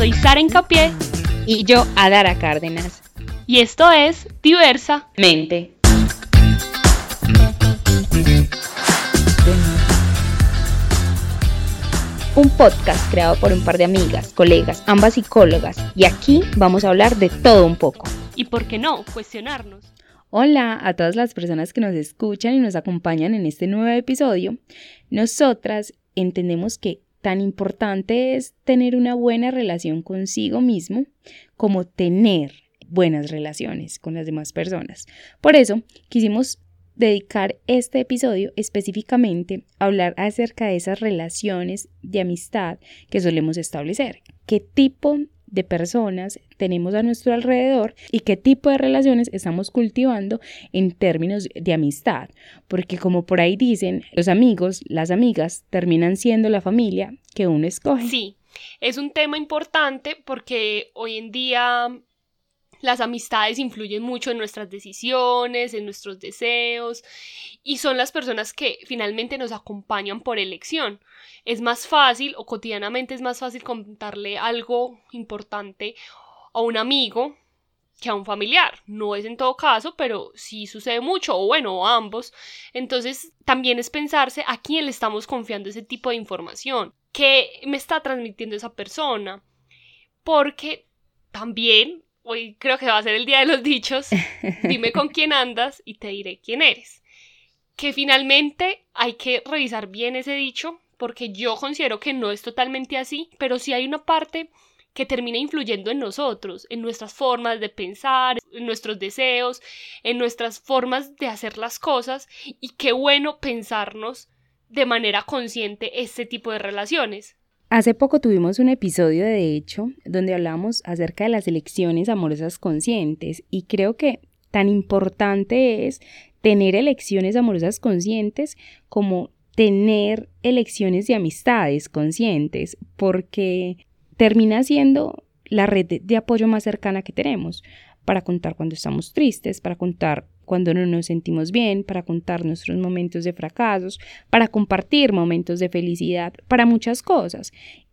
soy Sara Encapié y yo Adara Cárdenas. Y esto es Diversa Mente. Un podcast creado por un par de amigas, colegas, ambas psicólogas, y aquí vamos a hablar de todo un poco. Y por qué no, cuestionarnos. Hola a todas las personas que nos escuchan y nos acompañan en este nuevo episodio. Nosotras entendemos que tan importante es tener una buena relación consigo mismo como tener buenas relaciones con las demás personas. Por eso quisimos dedicar este episodio específicamente a hablar acerca de esas relaciones de amistad que solemos establecer. ¿Qué tipo de personas tenemos a nuestro alrededor y qué tipo de relaciones estamos cultivando en términos de amistad. Porque como por ahí dicen, los amigos, las amigas terminan siendo la familia que uno escoge. Sí, es un tema importante porque hoy en día las amistades influyen mucho en nuestras decisiones, en nuestros deseos y son las personas que finalmente nos acompañan por elección. Es más fácil o cotidianamente es más fácil contarle algo importante a un amigo que a un familiar. No es en todo caso, pero sí sucede mucho, o bueno, ambos. Entonces, también es pensarse a quién le estamos confiando ese tipo de información. ¿Qué me está transmitiendo esa persona? Porque también hoy creo que va a ser el día de los dichos, dime con quién andas y te diré quién eres. Que finalmente hay que revisar bien ese dicho, porque yo considero que no es totalmente así, pero sí hay una parte que termina influyendo en nosotros, en nuestras formas de pensar, en nuestros deseos, en nuestras formas de hacer las cosas, y qué bueno pensarnos de manera consciente este tipo de relaciones. Hace poco tuvimos un episodio de hecho donde hablamos acerca de las elecciones amorosas conscientes y creo que tan importante es tener elecciones amorosas conscientes como tener elecciones de amistades conscientes porque termina siendo la red de apoyo más cercana que tenemos para contar cuando estamos tristes, para contar cuando no nos sentimos bien, para contar nuestros momentos de fracasos, para compartir momentos de felicidad, para muchas cosas.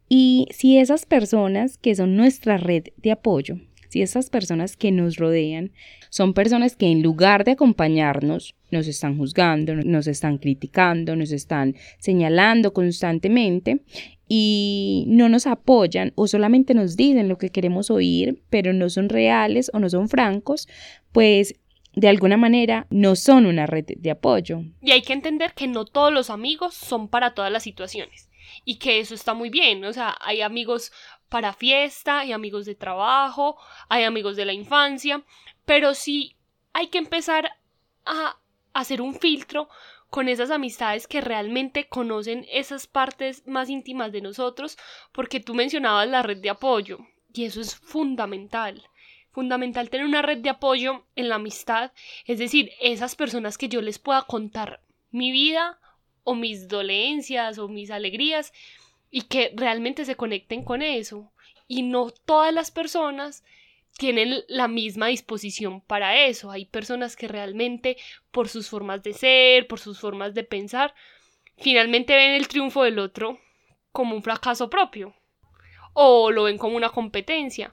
Y si esas personas que son nuestra red de apoyo, si esas personas que nos rodean son personas que en lugar de acompañarnos, nos están juzgando, nos están criticando, nos están señalando constantemente y no nos apoyan o solamente nos dicen lo que queremos oír, pero no son reales o no son francos, pues de alguna manera no son una red de apoyo. Y hay que entender que no todos los amigos son para todas las situaciones y que eso está muy bien, o sea, hay amigos para fiesta, hay amigos de trabajo, hay amigos de la infancia, pero sí hay que empezar a hacer un filtro con esas amistades que realmente conocen esas partes más íntimas de nosotros, porque tú mencionabas la red de apoyo y eso es fundamental fundamental tener una red de apoyo en la amistad, es decir, esas personas que yo les pueda contar mi vida o mis dolencias o mis alegrías y que realmente se conecten con eso. Y no todas las personas tienen la misma disposición para eso. Hay personas que realmente por sus formas de ser, por sus formas de pensar, finalmente ven el triunfo del otro como un fracaso propio o lo ven como una competencia.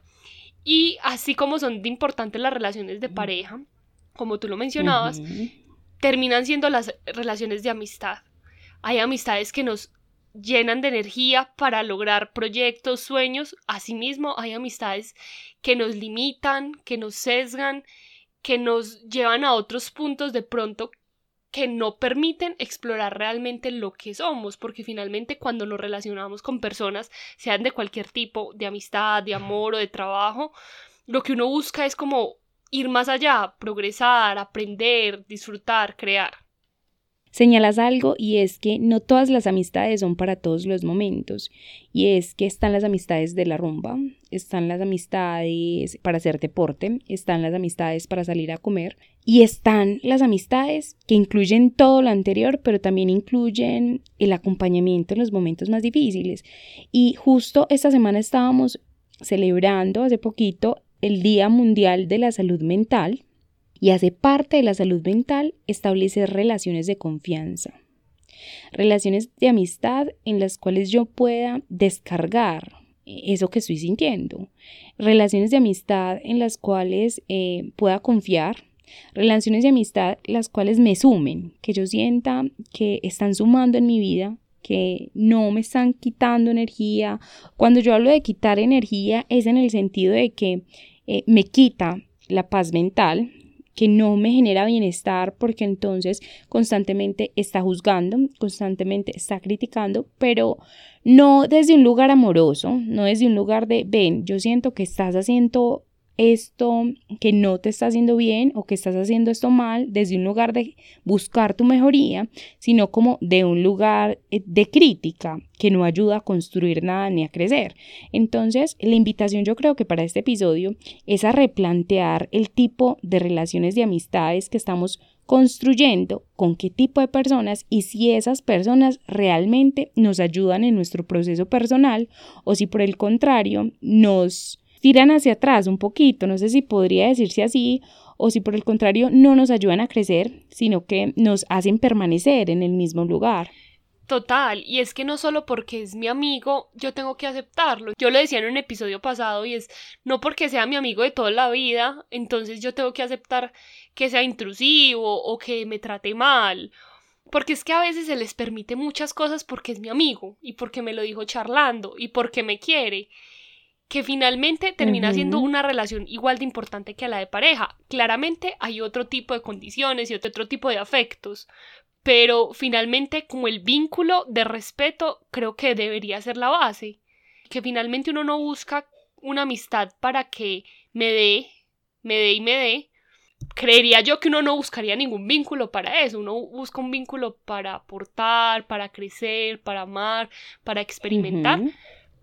Y así como son de importantes las relaciones de pareja, como tú lo mencionabas, terminan siendo las relaciones de amistad. Hay amistades que nos llenan de energía para lograr proyectos, sueños. Asimismo, hay amistades que nos limitan, que nos sesgan, que nos llevan a otros puntos de pronto que no permiten explorar realmente lo que somos, porque finalmente cuando nos relacionamos con personas, sean de cualquier tipo, de amistad, de amor o de trabajo, lo que uno busca es como ir más allá, progresar, aprender, disfrutar, crear señalas algo y es que no todas las amistades son para todos los momentos. Y es que están las amistades de la rumba, están las amistades para hacer deporte, están las amistades para salir a comer y están las amistades que incluyen todo lo anterior pero también incluyen el acompañamiento en los momentos más difíciles. Y justo esta semana estábamos celebrando hace poquito el Día Mundial de la Salud Mental y hace parte de la salud mental establecer relaciones de confianza. Relaciones de amistad en las cuales yo pueda descargar eso que estoy sintiendo. Relaciones de amistad en las cuales eh, pueda confiar, relaciones de amistad las cuales me sumen, que yo sienta que están sumando en mi vida, que no me están quitando energía. Cuando yo hablo de quitar energía es en el sentido de que eh, me quita la paz mental, que no me genera bienestar porque entonces constantemente está juzgando, constantemente está criticando, pero no desde un lugar amoroso, no desde un lugar de, ven, yo siento que estás haciendo esto que no te está haciendo bien o que estás haciendo esto mal desde un lugar de buscar tu mejoría, sino como de un lugar eh, de crítica que no ayuda a construir nada ni a crecer. Entonces, la invitación yo creo que para este episodio es a replantear el tipo de relaciones de amistades que estamos construyendo con qué tipo de personas y si esas personas realmente nos ayudan en nuestro proceso personal o si por el contrario nos tiran hacia atrás un poquito, no sé si podría decirse así, o si por el contrario no nos ayudan a crecer, sino que nos hacen permanecer en el mismo lugar. Total, y es que no solo porque es mi amigo, yo tengo que aceptarlo. Yo lo decía en un episodio pasado y es no porque sea mi amigo de toda la vida, entonces yo tengo que aceptar que sea intrusivo o que me trate mal. Porque es que a veces se les permite muchas cosas porque es mi amigo y porque me lo dijo charlando y porque me quiere que finalmente termina siendo una relación igual de importante que la de pareja. Claramente hay otro tipo de condiciones y otro tipo de afectos, pero finalmente como el vínculo de respeto creo que debería ser la base, que finalmente uno no busca una amistad para que me dé, me dé y me dé. Creería yo que uno no buscaría ningún vínculo para eso, uno busca un vínculo para aportar, para crecer, para amar, para experimentar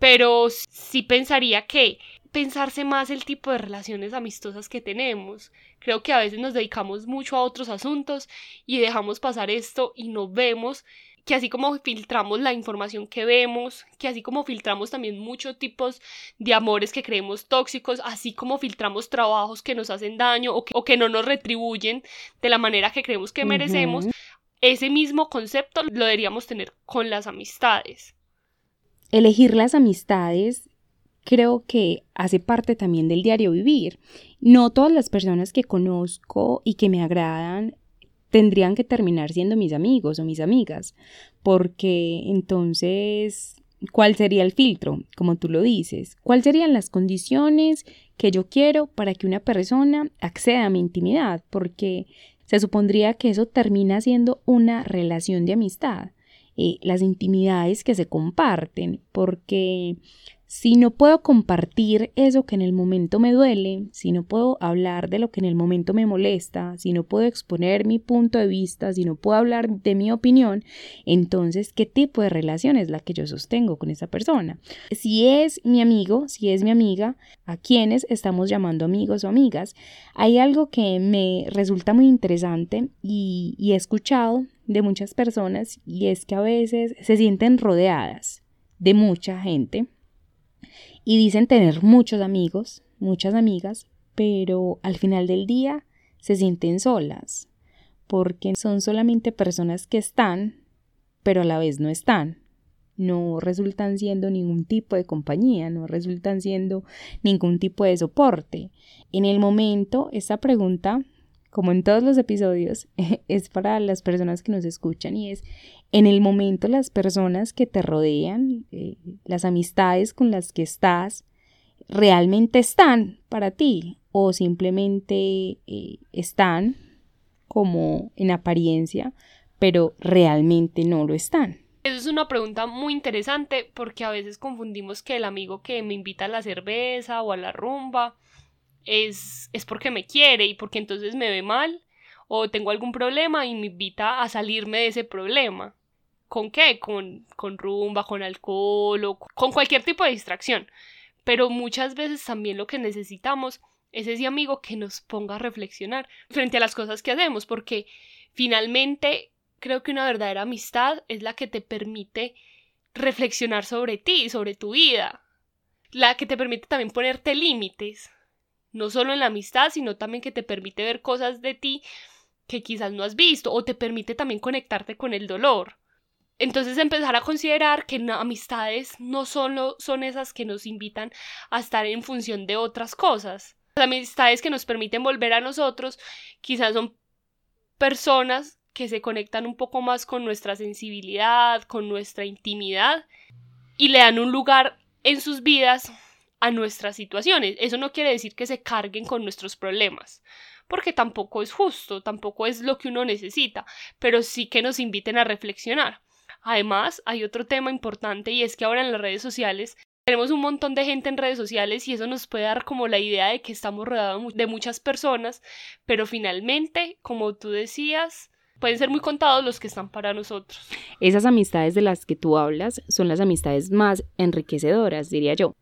pero sí pensaría que pensarse más el tipo de relaciones amistosas que tenemos. Creo que a veces nos dedicamos mucho a otros asuntos y dejamos pasar esto y no vemos que así como filtramos la información que vemos, que así como filtramos también muchos tipos de amores que creemos tóxicos, así como filtramos trabajos que nos hacen daño o que, no nos retribuyen de la manera que creemos que merecemos, ese mismo concepto lo deberíamos tener con las amistades elegir las amistades creo que hace parte también del diario vivir. No todas las personas que conozco y que me agradan tendrían que terminar siendo mis amigos o mis amigas, porque entonces, ¿cuál sería el filtro? Como tú lo dices, ¿cuáles serían las condiciones que yo quiero para que una persona acceda a mi intimidad? Porque se supondría que eso termina siendo una relación de amistad. Eh, las intimidades que se comparten, porque si no puedo compartir eso que en el momento me duele, si no puedo hablar de lo que en el momento me molesta, si no puedo exponer mi punto de vista, si no puedo hablar de mi opinión, entonces, ¿qué tipo de relación es la que yo sostengo con esa persona? Si es mi amigo, si es mi amiga, ¿a quienes estamos llamando amigos o amigas? Hay algo que me resulta muy interesante y, y he escuchado de muchas personas y es que a veces se sienten rodeadas de mucha gente y dicen tener muchos amigos, muchas amigas, pero al final del día se sienten solas porque son solamente personas que están, pero a la vez no están. No resultan siendo ningún tipo de compañía, no resultan siendo ningún tipo de soporte. En el momento, esta pregunta como en todos los episodios, es para las personas que nos escuchan y es en el momento las personas que te rodean, eh, las amistades con las que estás, realmente están para ti o simplemente eh, están como en apariencia, pero realmente no lo están. Eso es una pregunta muy interesante porque a veces confundimos que el amigo que me invita a la cerveza o a la rumba es, es porque me quiere y porque entonces me ve mal o tengo algún problema y me invita a salirme de ese problema. ¿Con qué? Con, con rumba, con alcohol o con cualquier tipo de distracción. Pero muchas veces también lo que necesitamos es ese amigo que nos ponga a reflexionar frente a las cosas que hacemos, porque finalmente creo que una verdadera amistad es la que te permite reflexionar sobre ti, sobre tu vida, la que te permite también ponerte límites, no solo en la amistad, sino también que te permite ver cosas de ti que quizás no has visto o te permite también conectarte con el dolor. Entonces empezar a considerar que amistades no solo son esas que nos invitan a estar en función de otras cosas. Las amistades que nos permiten volver a nosotros quizás son personas que se conectan un poco más con nuestra sensibilidad, con nuestra intimidad y le dan un lugar en sus vidas a nuestras situaciones. Eso no quiere decir que se carguen con nuestros problemas, porque tampoco es justo, tampoco es lo que uno necesita, pero sí que nos inviten a reflexionar. Además, hay otro tema importante y es que ahora en las redes sociales tenemos un montón de gente en redes sociales y eso nos puede dar como la idea de que estamos rodeados de muchas personas, pero finalmente, como tú decías, pueden ser muy contados los que están para nosotros. Esas amistades de las que tú hablas son las amistades más enriquecedoras, diría yo.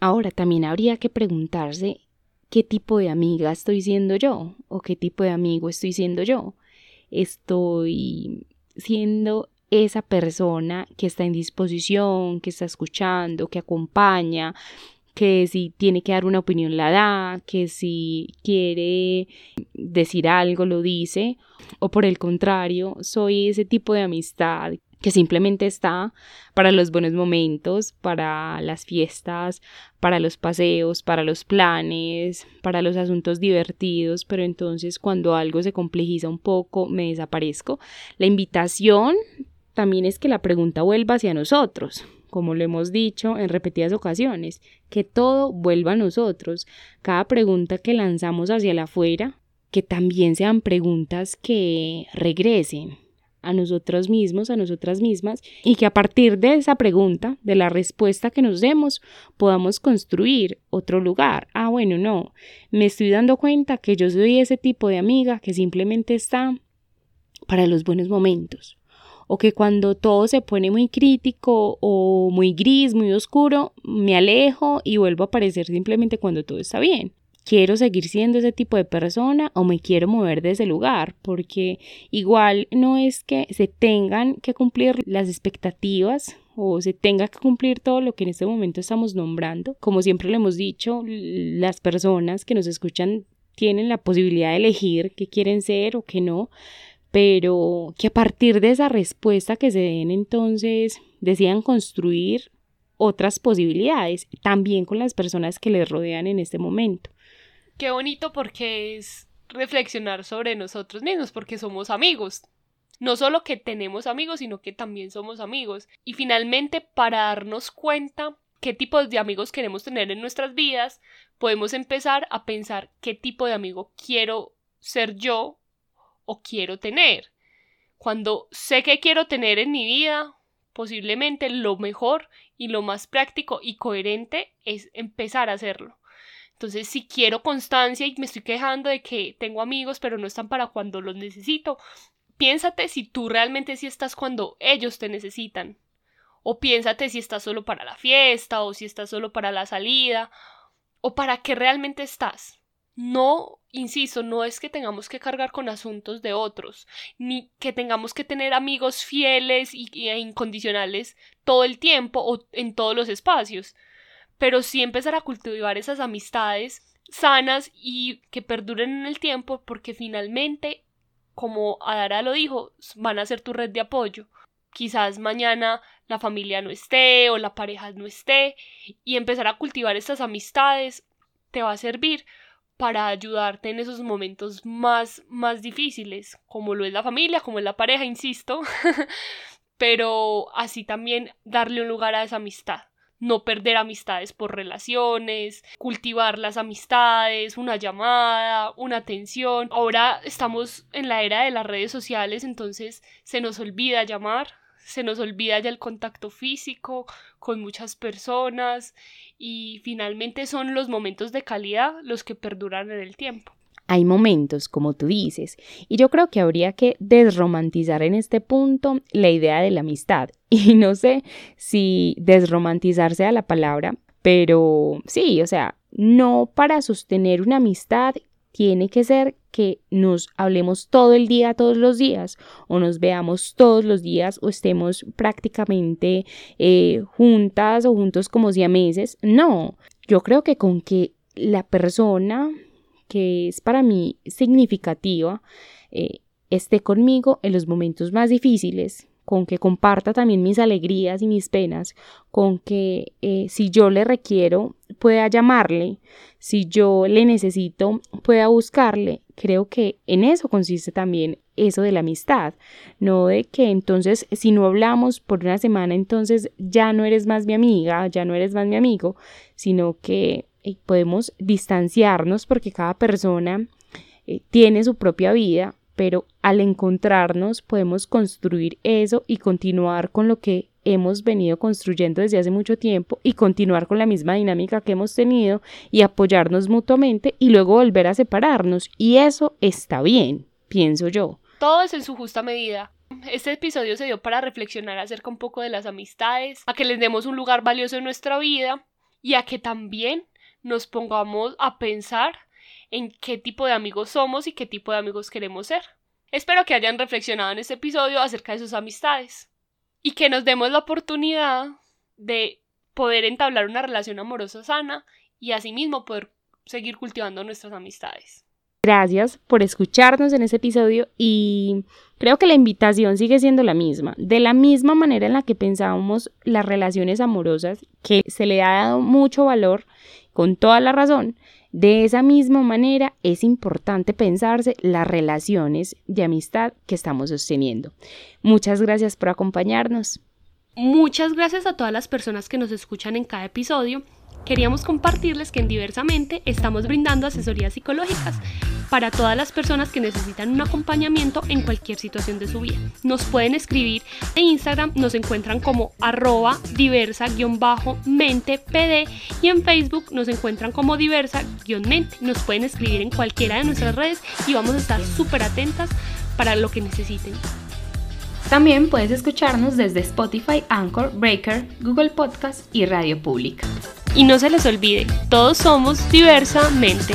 Ahora, también habría que preguntarse qué tipo de amiga estoy siendo yo o qué tipo de amigo estoy siendo yo. Estoy siendo esa persona que está en disposición, que está escuchando, que acompaña, que si tiene que dar una opinión la da, que si quiere decir algo lo dice, o por el contrario, soy ese tipo de amistad que simplemente está para los buenos momentos, para las fiestas, para los paseos, para los planes, para los asuntos divertidos, pero entonces cuando algo se complejiza un poco me desaparezco. La invitación también es que la pregunta vuelva hacia nosotros, como lo hemos dicho en repetidas ocasiones, que todo vuelva a nosotros. Cada pregunta que lanzamos hacia la afuera, que también sean preguntas que regresen a nosotros mismos, a nosotras mismas, y que a partir de esa pregunta, de la respuesta que nos demos, podamos construir otro lugar. Ah, bueno, no, me estoy dando cuenta que yo soy ese tipo de amiga que simplemente está para los buenos momentos o que cuando todo se pone muy crítico o muy gris, muy oscuro, me alejo y vuelvo a aparecer simplemente cuando todo está bien. Quiero seguir siendo ese tipo de persona o me quiero mover de ese lugar, porque igual no es que se tengan que cumplir las expectativas o se tenga que cumplir todo lo que en este momento estamos nombrando. Como siempre lo hemos dicho, las personas que nos escuchan tienen la posibilidad de elegir qué quieren ser o qué no, pero que a partir de esa respuesta que se den entonces decían construir otras posibilidades, también con las personas que les rodean en este momento. Qué bonito porque es reflexionar sobre nosotros mismos, porque somos amigos. No solo que tenemos amigos, sino que también somos amigos. Y finalmente, para darnos cuenta qué tipos de amigos queremos tener en nuestras vidas, podemos empezar a pensar qué tipo de amigo quiero ser yo o quiero tener. Cuando sé que quiero tener en mi vida, posiblemente lo mejor y lo más práctico y coherente es empezar a hacerlo. Entonces, si quiero constancia y me estoy quejando de que tengo amigos pero no están para cuando los necesito, piénsate si tú realmente sí estás cuando ellos te necesitan. O piénsate si estás solo para la fiesta o si estás solo para la salida o para qué realmente estás. No, insisto, no es que tengamos que cargar con asuntos de otros, ni que tengamos que tener amigos fieles e incondicionales todo el tiempo o en todos los espacios, pero sí empezar a cultivar esas amistades sanas y que perduren en el tiempo porque finalmente, como Adara lo dijo, van a ser tu red de apoyo. Quizás mañana la familia no esté o la pareja no esté y empezar a cultivar estas amistades te va a servir para ayudarte en esos momentos más, más difíciles, como lo es la familia, como es la pareja, insisto, pero así también darle un lugar a esa amistad. No perder amistades por relaciones, cultivar las amistades, una llamada, una atención. Ahora estamos en la era de las redes sociales, entonces se nos olvida llamar, se nos olvida ya el contacto físico con muchas personas y finalmente son los momentos de calidad los que perduran en el tiempo. Hay momentos, como tú dices, y yo creo que habría que desromantizar en este punto la idea de la amistad. Y no sé si desromantizar sea la palabra, pero sí, o sea, no para sostener una amistad tiene que ser que nos hablemos todo el día, todos los días, o nos veamos todos los días, o estemos prácticamente eh, juntas o juntos como si a meses. No, yo creo que con que la persona que es para mí significativa eh, esté conmigo en los momentos más difíciles, con que comparta también mis alegrías y mis penas, con que eh, si yo le requiero pueda llamarle, si yo le necesito pueda buscarle. Creo que en eso consiste también eso de la amistad, no de que entonces si no hablamos por una semana entonces ya no eres más mi amiga, ya no eres más mi amigo, sino que podemos distanciarnos porque cada persona eh, tiene su propia vida, pero al encontrarnos podemos construir eso y continuar con lo que hemos venido construyendo desde hace mucho tiempo y continuar con la misma dinámica que hemos tenido y apoyarnos mutuamente y luego volver a separarnos. Y eso está bien, pienso yo. Todo es en su justa medida. Este episodio se dio para reflexionar acerca un poco de las amistades, a que les demos un lugar valioso en nuestra vida y a que también nos pongamos a pensar en qué tipo de amigos somos y qué tipo de amigos queremos ser. Espero que hayan reflexionado en este episodio acerca de sus amistades y que nos demos la oportunidad de poder entablar una relación amorosa sana y asimismo poder seguir cultivando nuestras amistades. Gracias por escucharnos en este episodio y creo que la invitación sigue siendo la misma. De la misma manera en la que pensábamos las relaciones amorosas, que se le ha dado mucho valor con toda la razón, de esa misma manera es importante pensarse las relaciones de amistad que estamos sosteniendo. Muchas gracias por acompañarnos. Muchas gracias a todas las personas que nos escuchan en cada episodio queríamos compartirles que en Diversamente estamos brindando asesorías psicológicas para todas las personas que necesitan un acompañamiento en cualquier situación de su vida. Nos pueden escribir en Instagram, nos encuentran como arroba diversa-mente-pd y en Facebook nos encuentran como diversa-mente. Nos pueden escribir en cualquiera de nuestras redes y vamos a estar súper atentas para lo que necesiten. También puedes escucharnos desde Spotify, Anchor, Breaker, Google Podcast y Radio Pública. Y no se les olvide, todos somos diversamente.